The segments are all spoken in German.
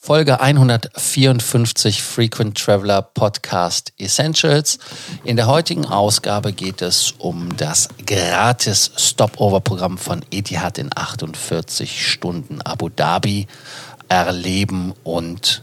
Folge 154 Frequent Traveler Podcast Essentials. In der heutigen Ausgabe geht es um das gratis Stopover-Programm von Etihad in 48 Stunden Abu Dhabi erleben und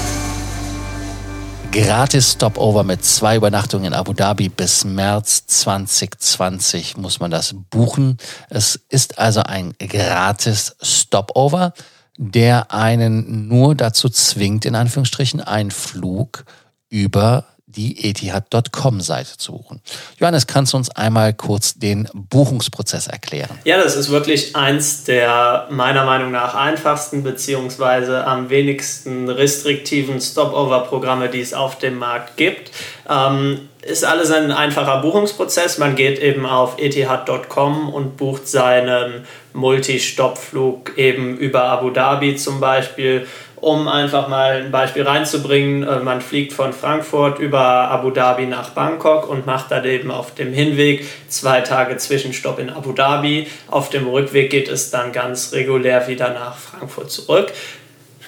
Gratis Stopover mit zwei Übernachtungen in Abu Dhabi bis März 2020 muss man das buchen. Es ist also ein gratis Stopover, der einen nur dazu zwingt, in Anführungsstrichen, einen Flug über die etihad.com-Seite zu buchen. Johannes, kannst du uns einmal kurz den Buchungsprozess erklären? Ja, das ist wirklich eins der meiner Meinung nach einfachsten beziehungsweise am wenigsten restriktiven Stopover-Programme, die es auf dem Markt gibt. Ähm, ist alles ein einfacher Buchungsprozess. Man geht eben auf etihad.com und bucht seinen Multi-Stop-Flug eben über Abu Dhabi zum Beispiel um einfach mal ein Beispiel reinzubringen, äh, man fliegt von Frankfurt über Abu Dhabi nach Bangkok und macht dann eben auf dem Hinweg zwei Tage Zwischenstopp in Abu Dhabi. Auf dem Rückweg geht es dann ganz regulär wieder nach Frankfurt zurück.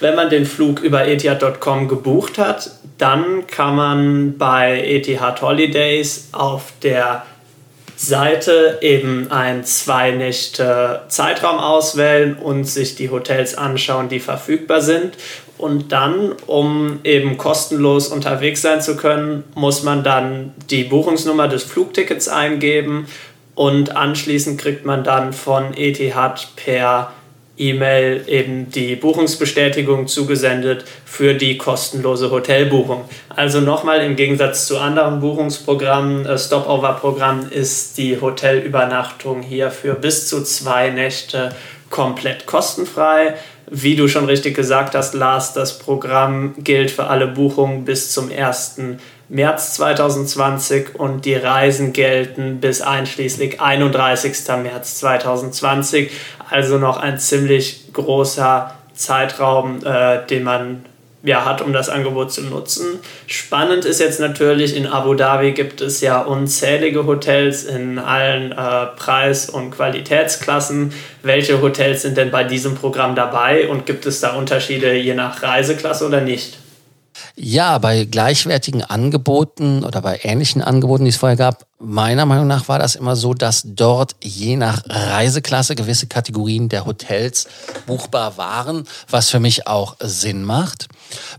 Wenn man den Flug über etihad.com gebucht hat, dann kann man bei Etihad Holidays auf der Seite eben ein zwei Nächte Zeitraum auswählen und sich die Hotels anschauen, die verfügbar sind. Und dann, um eben kostenlos unterwegs sein zu können, muss man dann die Buchungsnummer des Flugtickets eingeben und anschließend kriegt man dann von Etihad per E-Mail eben die Buchungsbestätigung zugesendet für die kostenlose Hotelbuchung. Also nochmal im Gegensatz zu anderen Buchungsprogrammen, äh, Stopover-Programmen ist die Hotelübernachtung hier für bis zu zwei Nächte komplett kostenfrei. Wie du schon richtig gesagt hast, Lars, das Programm gilt für alle Buchungen bis zum 1. März 2020 und die Reisen gelten bis einschließlich 31. März 2020. Also noch ein ziemlich großer Zeitraum, äh, den man ja, hat, um das Angebot zu nutzen. Spannend ist jetzt natürlich, in Abu Dhabi gibt es ja unzählige Hotels in allen äh, Preis- und Qualitätsklassen. Welche Hotels sind denn bei diesem Programm dabei und gibt es da Unterschiede je nach Reiseklasse oder nicht? Ja, bei gleichwertigen Angeboten oder bei ähnlichen Angeboten, die es vorher gab, meiner Meinung nach war das immer so, dass dort je nach Reiseklasse gewisse Kategorien der Hotels buchbar waren, was für mich auch Sinn macht.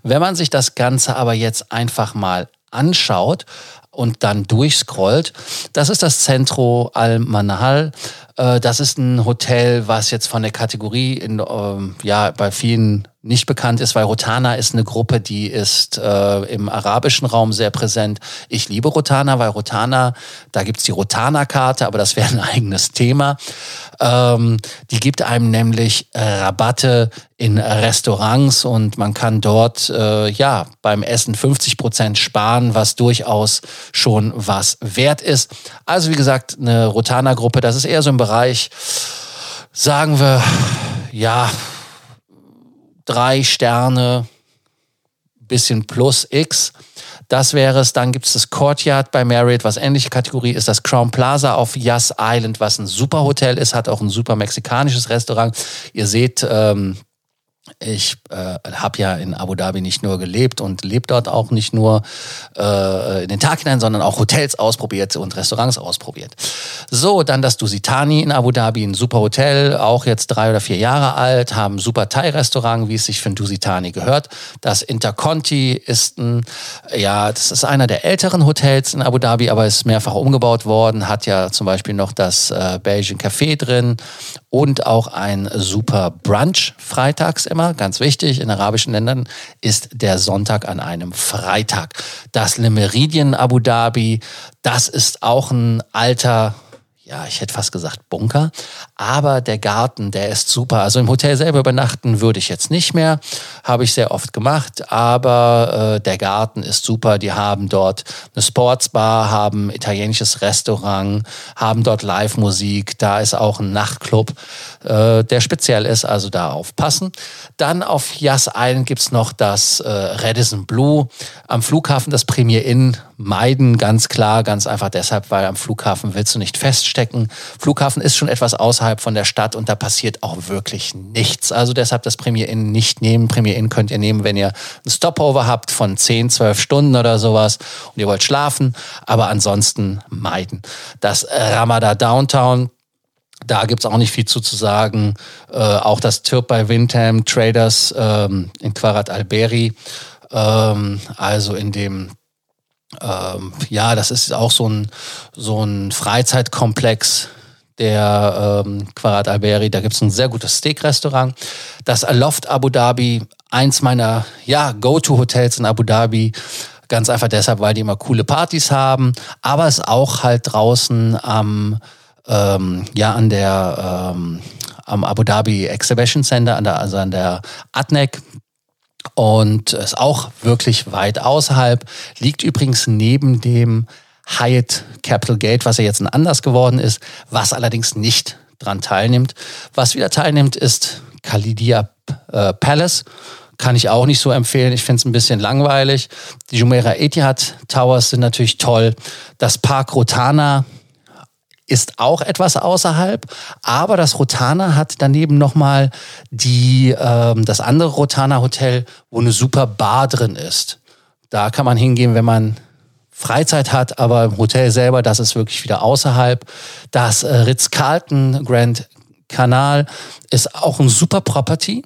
Wenn man sich das Ganze aber jetzt einfach mal anschaut und dann durchscrollt, das ist das Centro Al-Manhal. Äh, das ist ein Hotel, was jetzt von der Kategorie in, ähm, ja, bei vielen nicht bekannt ist, weil Rotana ist eine Gruppe, die ist äh, im arabischen Raum sehr präsent. Ich liebe Rotana, weil Rotana, da gibt's die Rotana-Karte, aber das wäre ein eigenes Thema. Ähm, die gibt einem nämlich äh, Rabatte in Restaurants und man kann dort äh, ja beim Essen 50 Prozent sparen, was durchaus schon was wert ist. Also wie gesagt, eine Rotana-Gruppe, das ist eher so im Bereich, sagen wir, ja, drei Sterne, bisschen plus X. Das wäre es. Dann gibt es das Courtyard bei Marriott, was ähnliche Kategorie ist. Das Crown Plaza auf Yas Island, was ein super Hotel ist, hat auch ein super mexikanisches Restaurant. Ihr seht, ähm, ich äh, habe ja in Abu Dhabi nicht nur gelebt und lebe dort auch nicht nur äh, in den Tag hinein, sondern auch Hotels ausprobiert und Restaurants ausprobiert. So, dann das Dusitani in Abu Dhabi, ein super Hotel, auch jetzt drei oder vier Jahre alt, haben super Thai-Restaurant, wie es sich für ein Dusitani gehört. Das Interconti ist ein, ja, das ist einer der älteren Hotels in Abu Dhabi, aber ist mehrfach umgebaut worden, hat ja zum Beispiel noch das äh, Belgian Café drin und auch ein super Brunch freitags immer, ganz wichtig, in arabischen Ländern ist der Sonntag an einem Freitag. Das Le Meridien Abu Dhabi, das ist auch ein alter ja, ich hätte fast gesagt Bunker. Aber der Garten, der ist super. Also im Hotel selber übernachten würde ich jetzt nicht mehr. Habe ich sehr oft gemacht. Aber äh, der Garten ist super. Die haben dort eine Sportsbar, haben italienisches Restaurant, haben dort Live-Musik. Da ist auch ein Nachtclub, äh, der speziell ist. Also da aufpassen. Dann auf Yas Island gibt's noch das äh, Radisson Blue. Am Flughafen das Premier Inn meiden, ganz klar, ganz einfach deshalb, weil am Flughafen willst du nicht feststecken. Flughafen ist schon etwas außerhalb von der Stadt und da passiert auch wirklich nichts. Also deshalb das Premier Inn nicht nehmen. Premier Inn könnt ihr nehmen, wenn ihr ein Stopover habt von 10, 12 Stunden oder sowas und ihr wollt schlafen, aber ansonsten meiden. Das Ramada Downtown, da gibt's auch nicht viel zu, zu sagen. Äh, auch das Tirp bei Windham Traders ähm, in Quarat Alberi, ähm, also in dem ähm, ja, das ist auch so ein, so ein Freizeitkomplex der ähm, Quarat Alberi. Da gibt es ein sehr gutes Steak-Restaurant. Das Aloft Abu Dhabi, eins meiner ja, Go-To-Hotels in Abu Dhabi. Ganz einfach deshalb, weil die immer coole Partys haben, aber es auch halt draußen am, ähm, ja, an der, ähm, am Abu Dhabi Exhibition Center, an der, also an der ADNEC, und ist auch wirklich weit außerhalb. Liegt übrigens neben dem Hyatt Capital Gate, was ja jetzt ein anders geworden ist, was allerdings nicht dran teilnimmt. Was wieder teilnimmt, ist Khalidia äh, Palace. Kann ich auch nicht so empfehlen. Ich finde es ein bisschen langweilig. Die Jumeirah Etihad Towers sind natürlich toll. Das Park Rotana ist auch etwas außerhalb, aber das Rotana hat daneben nochmal die, ähm, das andere Rotana Hotel, wo eine super Bar drin ist. Da kann man hingehen, wenn man Freizeit hat, aber im Hotel selber, das ist wirklich wieder außerhalb. Das äh, Ritz-Carlton Grand Canal ist auch ein super Property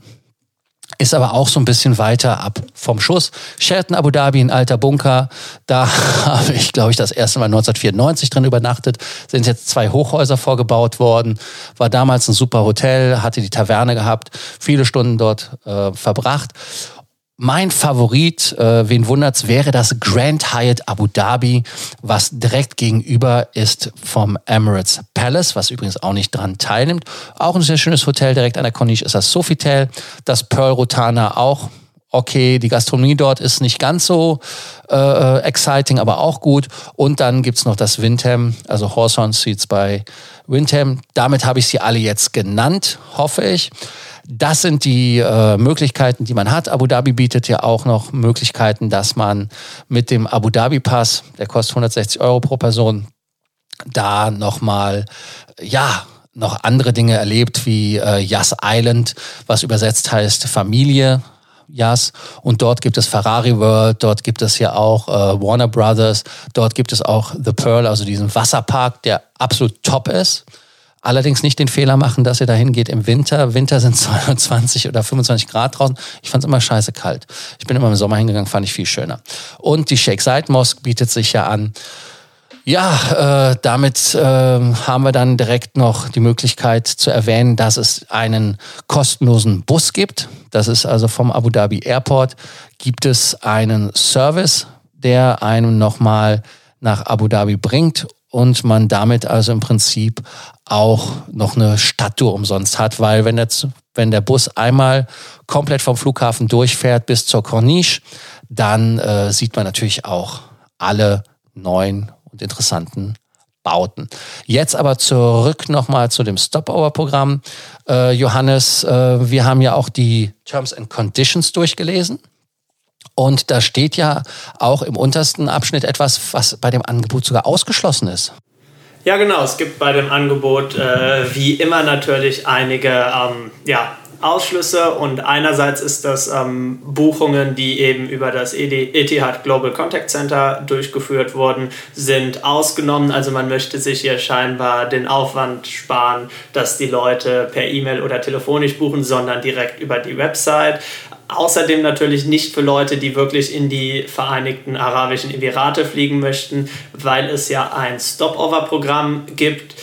ist aber auch so ein bisschen weiter ab vom Schuss. Sheraton Abu Dhabi, ein alter Bunker. Da habe ich, glaube ich, das erste Mal 1994 drin übernachtet. Sind jetzt zwei Hochhäuser vorgebaut worden. War damals ein super Hotel, hatte die Taverne gehabt, viele Stunden dort äh, verbracht. Mein Favorit, äh, wen wundert's, wäre das Grand Hyatt Abu Dhabi, was direkt gegenüber ist vom Emirates Palace, was übrigens auch nicht dran teilnimmt. Auch ein sehr schönes Hotel, direkt an der Corniche ist das Sofitel. Das Pearl Rotana auch okay, die Gastronomie dort ist nicht ganz so äh, exciting, aber auch gut. Und dann gibt's noch das Windham, also Horsehorn Seats bei Windham. Damit habe ich sie alle jetzt genannt, hoffe ich. Das sind die äh, Möglichkeiten, die man hat. Abu Dhabi bietet ja auch noch Möglichkeiten, dass man mit dem Abu Dhabi Pass, der kostet 160 Euro pro Person, da nochmal, ja, noch andere Dinge erlebt, wie äh, Yas Island, was übersetzt heißt Familie. Yas. Und dort gibt es Ferrari World, dort gibt es ja auch äh, Warner Brothers, dort gibt es auch The Pearl, also diesen Wasserpark, der absolut top ist. Allerdings nicht den Fehler machen, dass ihr dahin geht im Winter. Winter sind 22 oder 25 Grad draußen. Ich fand es immer scheiße kalt. Ich bin immer im Sommer hingegangen, fand ich viel schöner. Und die Sheikh Zayed Mosque bietet sich ja an. Ja, äh, damit äh, haben wir dann direkt noch die Möglichkeit zu erwähnen, dass es einen kostenlosen Bus gibt. Das ist also vom Abu Dhabi Airport gibt es einen Service, der einem nochmal nach Abu Dhabi bringt und man damit also im Prinzip auch noch eine Stadttour umsonst hat, weil wenn der, wenn der Bus einmal komplett vom Flughafen durchfährt bis zur Corniche, dann äh, sieht man natürlich auch alle neuen und interessanten Bauten. Jetzt aber zurück nochmal zu dem Stopover-Programm. Äh, Johannes, äh, wir haben ja auch die Terms and Conditions durchgelesen. Und da steht ja auch im untersten Abschnitt etwas, was bei dem Angebot sogar ausgeschlossen ist. Ja, genau. Es gibt bei dem Angebot äh, wie immer natürlich einige ähm, ja, Ausschlüsse und einerseits ist das ähm, Buchungen, die eben über das Etihad Global Contact Center durchgeführt wurden, sind ausgenommen. Also man möchte sich hier scheinbar den Aufwand sparen, dass die Leute per E-Mail oder telefonisch buchen, sondern direkt über die Website. Außerdem natürlich nicht für Leute, die wirklich in die Vereinigten Arabischen Emirate fliegen möchten, weil es ja ein Stopover-Programm gibt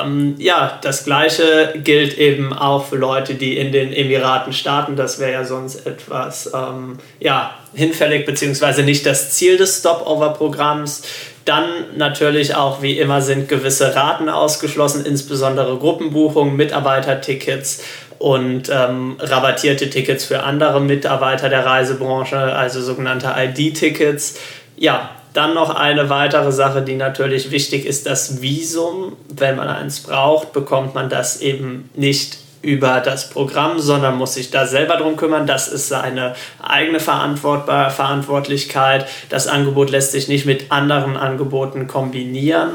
ähm, ja, das gleiche gilt eben auch für Leute, die in den Emiraten starten. Das wäre ja sonst etwas ähm, ja, hinfällig, beziehungsweise nicht das Ziel des Stopover-Programms. Dann natürlich auch wie immer sind gewisse Raten ausgeschlossen, insbesondere Gruppenbuchungen, Mitarbeitertickets und ähm, rabattierte Tickets für andere Mitarbeiter der Reisebranche, also sogenannte ID-Tickets. Ja, dann noch eine weitere Sache, die natürlich wichtig ist, das Visum. Wenn man eins braucht, bekommt man das eben nicht über das Programm, sondern muss sich da selber drum kümmern. Das ist seine eigene Verantwortlichkeit. Das Angebot lässt sich nicht mit anderen Angeboten kombinieren.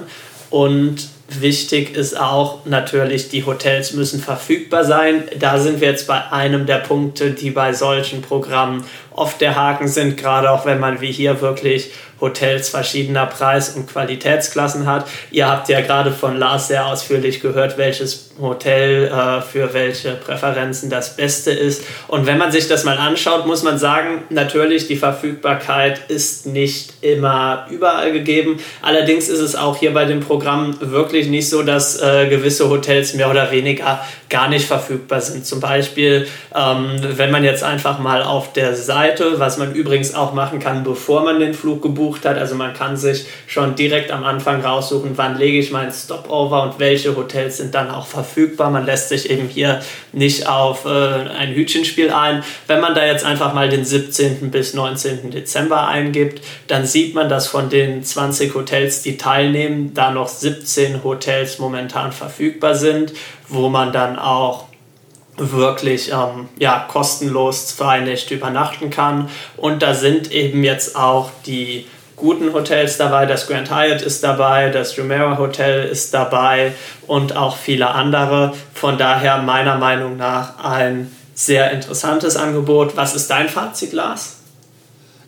Und wichtig ist auch natürlich, die Hotels müssen verfügbar sein. Da sind wir jetzt bei einem der Punkte, die bei solchen Programmen oft der Haken sind, gerade auch wenn man wie hier wirklich Hotels verschiedener Preis- und Qualitätsklassen hat. Ihr habt ja gerade von Lars sehr ausführlich gehört, welches Hotel äh, für welche Präferenzen das Beste ist. Und wenn man sich das mal anschaut, muss man sagen, natürlich die Verfügbarkeit ist nicht immer überall gegeben. Allerdings ist es auch hier bei dem Programm wirklich nicht so, dass äh, gewisse Hotels mehr oder weniger gar nicht verfügbar sind. Zum Beispiel, ähm, wenn man jetzt einfach mal auf der Seite, was man übrigens auch machen kann, bevor man den Flug gebucht hat, also man kann sich schon direkt am Anfang raussuchen, wann lege ich meinen Stopover und welche Hotels sind dann auch verfügbar. Man lässt sich eben hier nicht auf äh, ein Hütchenspiel ein. Wenn man da jetzt einfach mal den 17. bis 19. Dezember eingibt, dann sieht man, dass von den 20 Hotels, die teilnehmen, da noch 17 Hotels momentan verfügbar sind wo man dann auch wirklich ähm, ja, kostenlos zwei Nächte übernachten kann. Und da sind eben jetzt auch die guten Hotels dabei. Das Grand Hyatt ist dabei, das Jumeirah Hotel ist dabei und auch viele andere. Von daher meiner Meinung nach ein sehr interessantes Angebot. Was ist dein Fazit, Lars?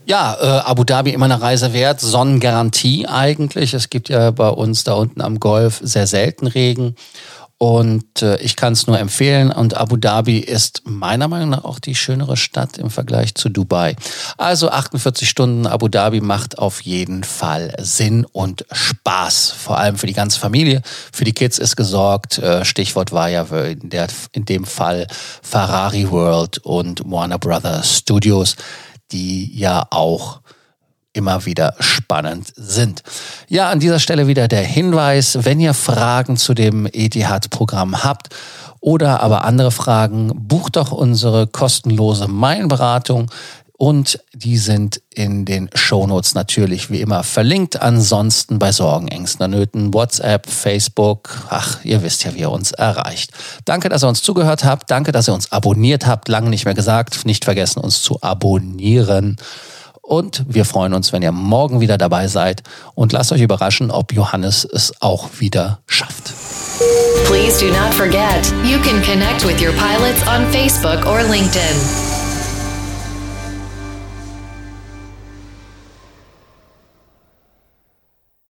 Ja, äh, Abu Dhabi immer eine Reise wert, Sonnengarantie eigentlich. Es gibt ja bei uns da unten am Golf sehr selten Regen. Und äh, ich kann es nur empfehlen. Und Abu Dhabi ist meiner Meinung nach auch die schönere Stadt im Vergleich zu Dubai. Also 48 Stunden Abu Dhabi macht auf jeden Fall Sinn und Spaß. Vor allem für die ganze Familie. Für die Kids ist gesorgt. Äh, Stichwort war ja in, der, in dem Fall Ferrari World und Warner Brothers Studios, die ja auch immer wieder spannend sind. Ja, an dieser Stelle wieder der Hinweis, wenn ihr Fragen zu dem Etihad-Programm habt oder aber andere Fragen, bucht doch unsere kostenlose Meilenberatung und die sind in den Shownotes natürlich wie immer verlinkt. Ansonsten bei Sorgen, Ängsten, Nöten, WhatsApp, Facebook. Ach, ihr wisst ja, wie ihr uns erreicht. Danke, dass ihr uns zugehört habt. Danke, dass ihr uns abonniert habt. Lange nicht mehr gesagt. Nicht vergessen, uns zu abonnieren. Und wir freuen uns, wenn ihr morgen wieder dabei seid und lasst euch überraschen, ob Johannes es auch wieder schafft. Please do not forget, you can connect with your pilots on Facebook or LinkedIn.